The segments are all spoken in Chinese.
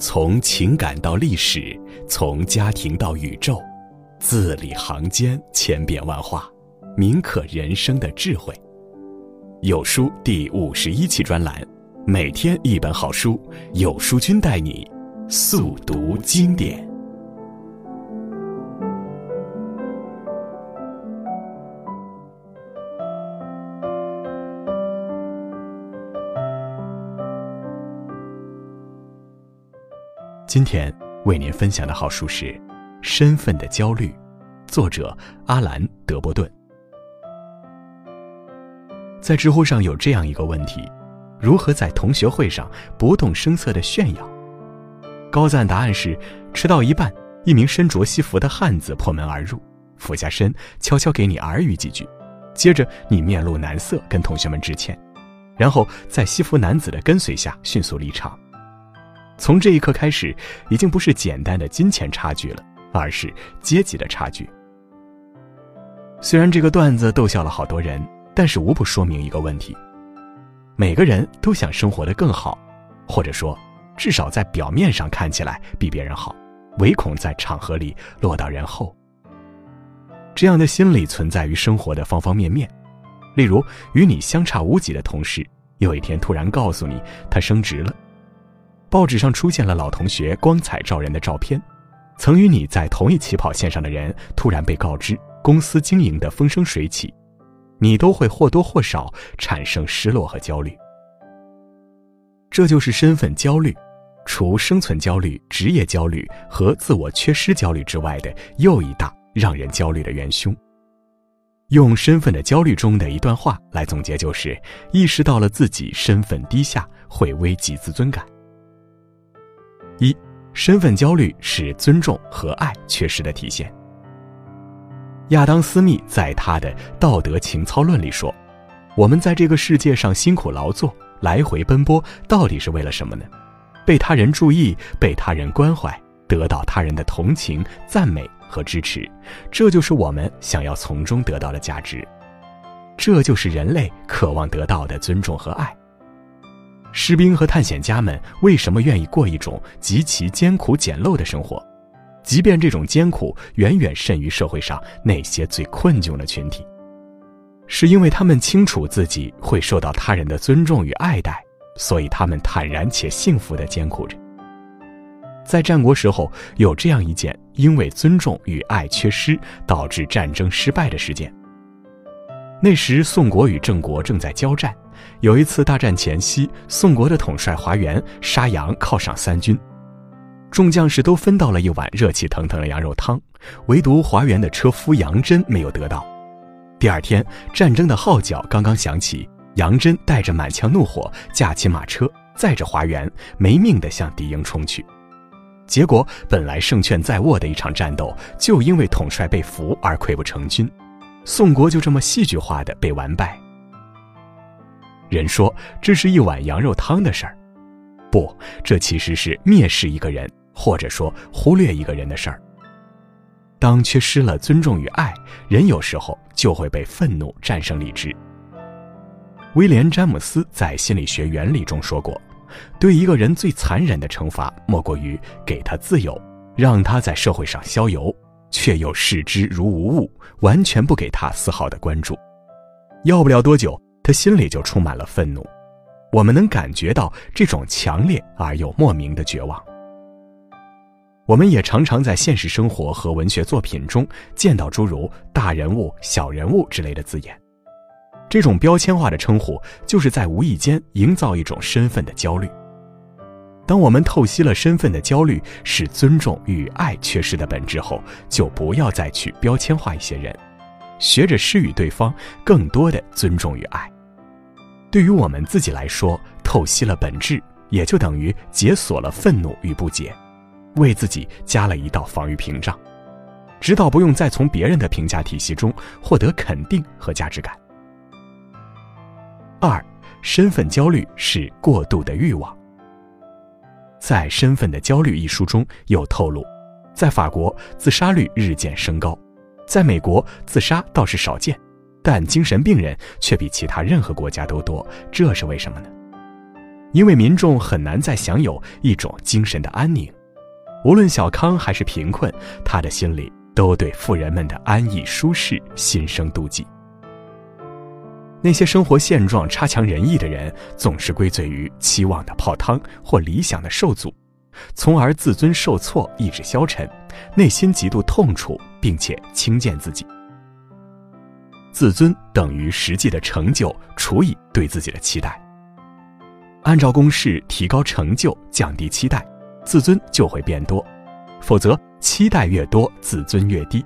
从情感到历史，从家庭到宇宙，字里行间千变万化，铭刻人生的智慧。有书第五十一期专栏，每天一本好书，有书君带你速读经典。今天为您分享的好书是《身份的焦虑》，作者阿兰·德波顿。在知乎上有这样一个问题：如何在同学会上不动声色的炫耀？高赞答案是：吃到一半，一名身着西服的汉子破门而入，俯下身悄悄给你耳语几句，接着你面露难色跟同学们致歉，然后在西服男子的跟随下迅速离场。从这一刻开始，已经不是简单的金钱差距了，而是阶级的差距。虽然这个段子逗笑了好多人，但是无不说明一个问题：每个人都想生活的更好，或者说，至少在表面上看起来比别人好，唯恐在场合里落到人后。这样的心理存在于生活的方方面面，例如与你相差无几的同事，有一天突然告诉你他升职了。报纸上出现了老同学光彩照人的照片，曾与你在同一起跑线上的人突然被告知公司经营的风生水起，你都会或多或少产生失落和焦虑。这就是身份焦虑，除生存焦虑、职业焦虑和自我缺失焦虑之外的又一大让人焦虑的元凶。用身份的焦虑中的一段话来总结，就是意识到了自己身份低下会危及自尊感。一，身份焦虑是尊重和爱缺失的体现。亚当·斯密在他的《道德情操论》里说：“我们在这个世界上辛苦劳作，来回奔波，到底是为了什么呢？被他人注意，被他人关怀，得到他人的同情、赞美和支持，这就是我们想要从中得到的价值。这就是人类渴望得到的尊重和爱。”士兵和探险家们为什么愿意过一种极其艰苦简陋的生活？即便这种艰苦远远甚于社会上那些最困窘的群体，是因为他们清楚自己会受到他人的尊重与爱戴，所以他们坦然且幸福地艰苦着。在战国时候，有这样一件因为尊重与爱缺失导致战争失败的事件。那时，宋国与郑国正在交战。有一次大战前夕，宋国的统帅华元杀羊犒赏三军，众将士都分到了一碗热气腾腾的羊肉汤，唯独华元的车夫杨真没有得到。第二天，战争的号角刚刚响起，杨真带着满腔怒火，驾起马车，载着华元，没命地向敌营冲去。结果，本来胜券在握的一场战斗，就因为统帅被俘而溃不成军，宋国就这么戏剧化的被完败。人说这是一碗羊肉汤的事儿，不，这其实是蔑视一个人，或者说忽略一个人的事儿。当缺失了尊重与爱，人有时候就会被愤怒战胜理智。威廉·詹姆斯在《心理学原理》中说过，对一个人最残忍的惩罚，莫过于给他自由，让他在社会上逍遥，却又视之如无物，完全不给他丝毫的关注。要不了多久。他心里就充满了愤怒，我们能感觉到这种强烈而又莫名的绝望。我们也常常在现实生活和文学作品中见到诸如“大人物”“小人物”之类的字眼，这种标签化的称呼就是在无意间营造一种身份的焦虑。当我们透析了身份的焦虑是尊重与爱缺失的本质后，就不要再去标签化一些人。学着施予对方更多的尊重与爱，对于我们自己来说，透析了本质，也就等于解锁了愤怒与不解，为自己加了一道防御屏障，直到不用再从别人的评价体系中获得肯定和价值感。二，身份焦虑是过度的欲望。在《身份的焦虑》一书中有透露，在法国自杀率日渐升高。在美国，自杀倒是少见，但精神病人却比其他任何国家都多。这是为什么呢？因为民众很难再享有一种精神的安宁，无论小康还是贫困，他的心里都对富人们的安逸舒适心生妒忌。那些生活现状差强人意的人，总是归罪于期望的泡汤或理想的受阻，从而自尊受挫，意志消沉，内心极度痛楚，并且轻贱自己。自尊等于实际的成就除以对自己的期待。按照公式提高成就，降低期待，自尊就会变多；否则，期待越多，自尊越低。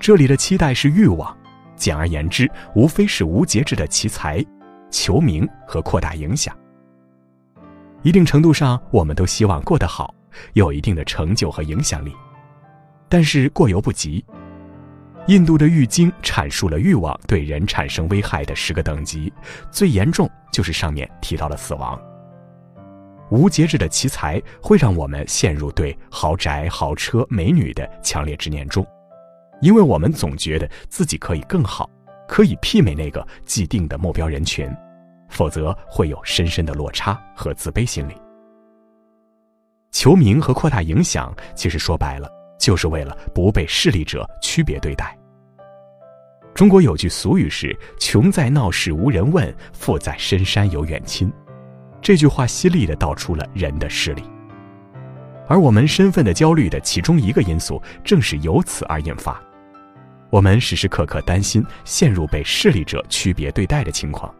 这里的期待是欲望。简而言之，无非是无节制的奇才、求名和扩大影响。一定程度上，我们都希望过得好，有一定的成就和影响力，但是过犹不及。印度的《玉经》阐述了欲望对人产生危害的十个等级，最严重就是上面提到了死亡。无节制的奇才会让我们陷入对豪宅、豪车、美女的强烈执念中。因为我们总觉得自己可以更好，可以媲美那个既定的目标人群，否则会有深深的落差和自卑心理。求名和扩大影响，其实说白了，就是为了不被势利者区别对待。中国有句俗语是“穷在闹市无人问，富在深山有远亲”，这句话犀利地道出了人的势力。而我们身份的焦虑的其中一个因素，正是由此而引发。我们时时刻刻担心陷入被势利者区别对待的情况。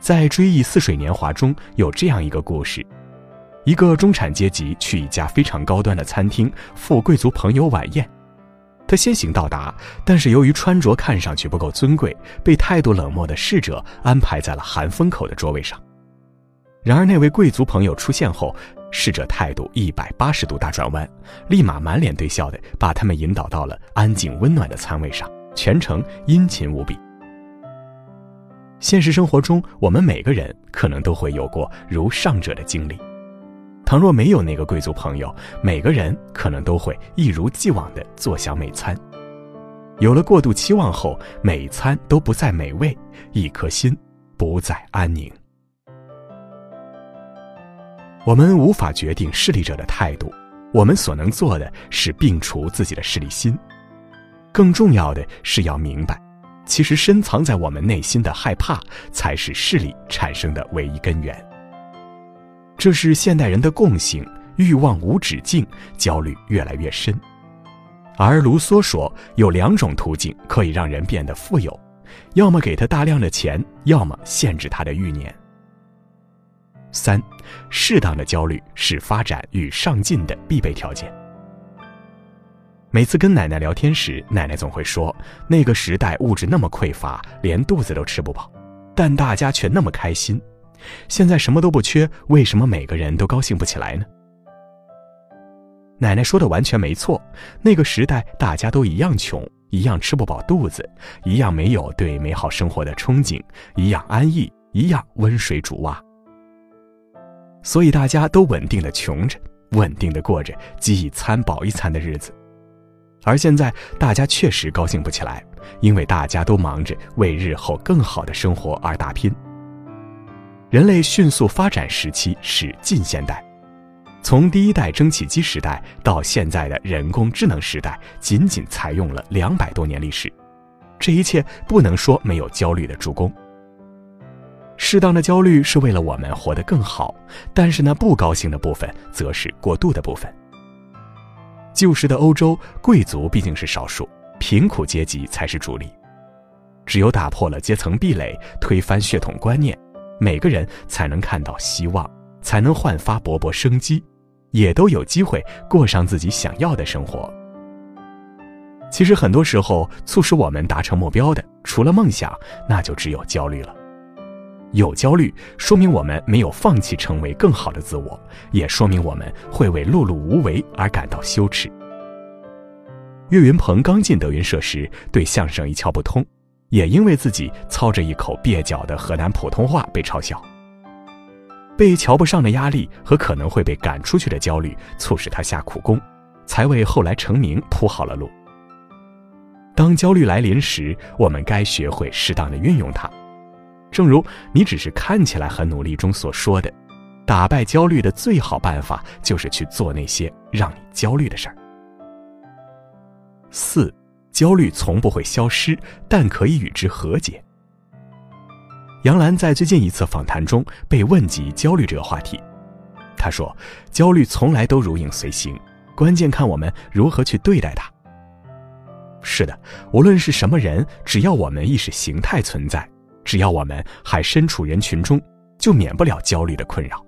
在《追忆似水年华》中有这样一个故事：一个中产阶级去一家非常高端的餐厅赴贵族朋友晚宴，他先行到达，但是由于穿着看上去不够尊贵，被态度冷漠的侍者安排在了寒风口的座位上。然而那位贵族朋友出现后，侍者态度一百八十度大转弯，立马满脸堆笑的把他们引导到了安静温暖的餐位上，全程殷勤无比。现实生活中，我们每个人可能都会有过如上者的经历。倘若没有那个贵族朋友，每个人可能都会一如既往的坐享美餐。有了过度期望后，每餐都不再美味，一颗心不再安宁。我们无法决定势利者的态度，我们所能做的是摒除自己的势利心。更重要的是要明白，其实深藏在我们内心的害怕，才是势力产生的唯一根源。这是现代人的共性：欲望无止境，焦虑越来越深。而卢梭说，有两种途径可以让人变得富有：要么给他大量的钱，要么限制他的欲念。三，适当的焦虑是发展与上进的必备条件。每次跟奶奶聊天时，奶奶总会说：“那个时代物质那么匮乏，连肚子都吃不饱，但大家却那么开心。现在什么都不缺，为什么每个人都高兴不起来呢？”奶奶说的完全没错。那个时代大家都一样穷，一样吃不饱肚子，一样没有对美好生活的憧憬，一样安逸，一样温水煮蛙。所以大家都稳定的穷着，稳定的过着饥一餐饱一餐的日子，而现在大家确实高兴不起来，因为大家都忙着为日后更好的生活而打拼。人类迅速发展时期是近现代，从第一代蒸汽机时代到现在的人工智能时代，仅仅采用了两百多年历史，这一切不能说没有焦虑的助攻。适当的焦虑是为了我们活得更好，但是那不高兴的部分则是过度的部分。旧时的欧洲，贵族毕竟是少数，贫苦阶级才是主力。只有打破了阶层壁垒，推翻血统观念，每个人才能看到希望，才能焕发勃勃生机，也都有机会过上自己想要的生活。其实很多时候，促使我们达成目标的，除了梦想，那就只有焦虑了。有焦虑，说明我们没有放弃成为更好的自我，也说明我们会为碌碌无为而感到羞耻。岳云鹏刚进德云社时，对相声一窍不通，也因为自己操着一口蹩脚的河南普通话被嘲笑。被瞧不上的压力和可能会被赶出去的焦虑，促使他下苦功，才为后来成名铺好了路。当焦虑来临时，我们该学会适当的运用它。正如你只是看起来很努力中所说的，打败焦虑的最好办法就是去做那些让你焦虑的事儿。四，焦虑从不会消失，但可以与之和解。杨澜在最近一次访谈中被问及焦虑这个话题，她说：“焦虑从来都如影随形，关键看我们如何去对待它。”是的，无论是什么人，只要我们意识形态存在。只要我们还身处人群中，就免不了焦虑的困扰。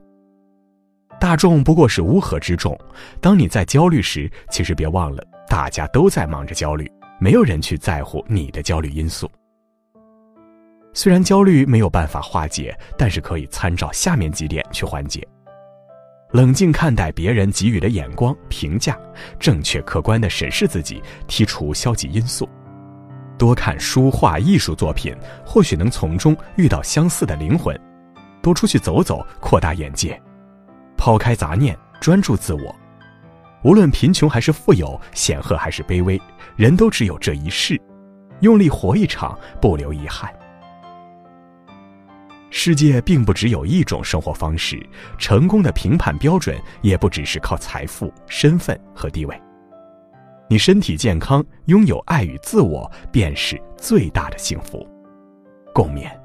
大众不过是乌合之众，当你在焦虑时，其实别忘了，大家都在忙着焦虑，没有人去在乎你的焦虑因素。虽然焦虑没有办法化解，但是可以参照下面几点去缓解：冷静看待别人给予的眼光评价，正确客观地审视自己，剔除消极因素。多看书画艺术作品，或许能从中遇到相似的灵魂；多出去走走，扩大眼界；抛开杂念，专注自我。无论贫穷还是富有，显赫还是卑微，人都只有这一世，用力活一场，不留遗憾。世界并不只有一种生活方式，成功的评判标准也不只是靠财富、身份和地位。你身体健康，拥有爱与自我，便是最大的幸福。共勉。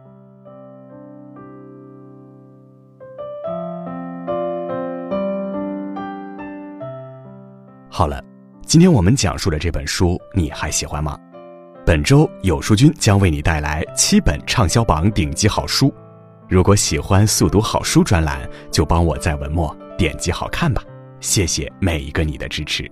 好了，今天我们讲述的这本书，你还喜欢吗？本周有书君将为你带来七本畅销榜顶级好书。如果喜欢速读好书专栏，就帮我在文末点击好看吧。谢谢每一个你的支持。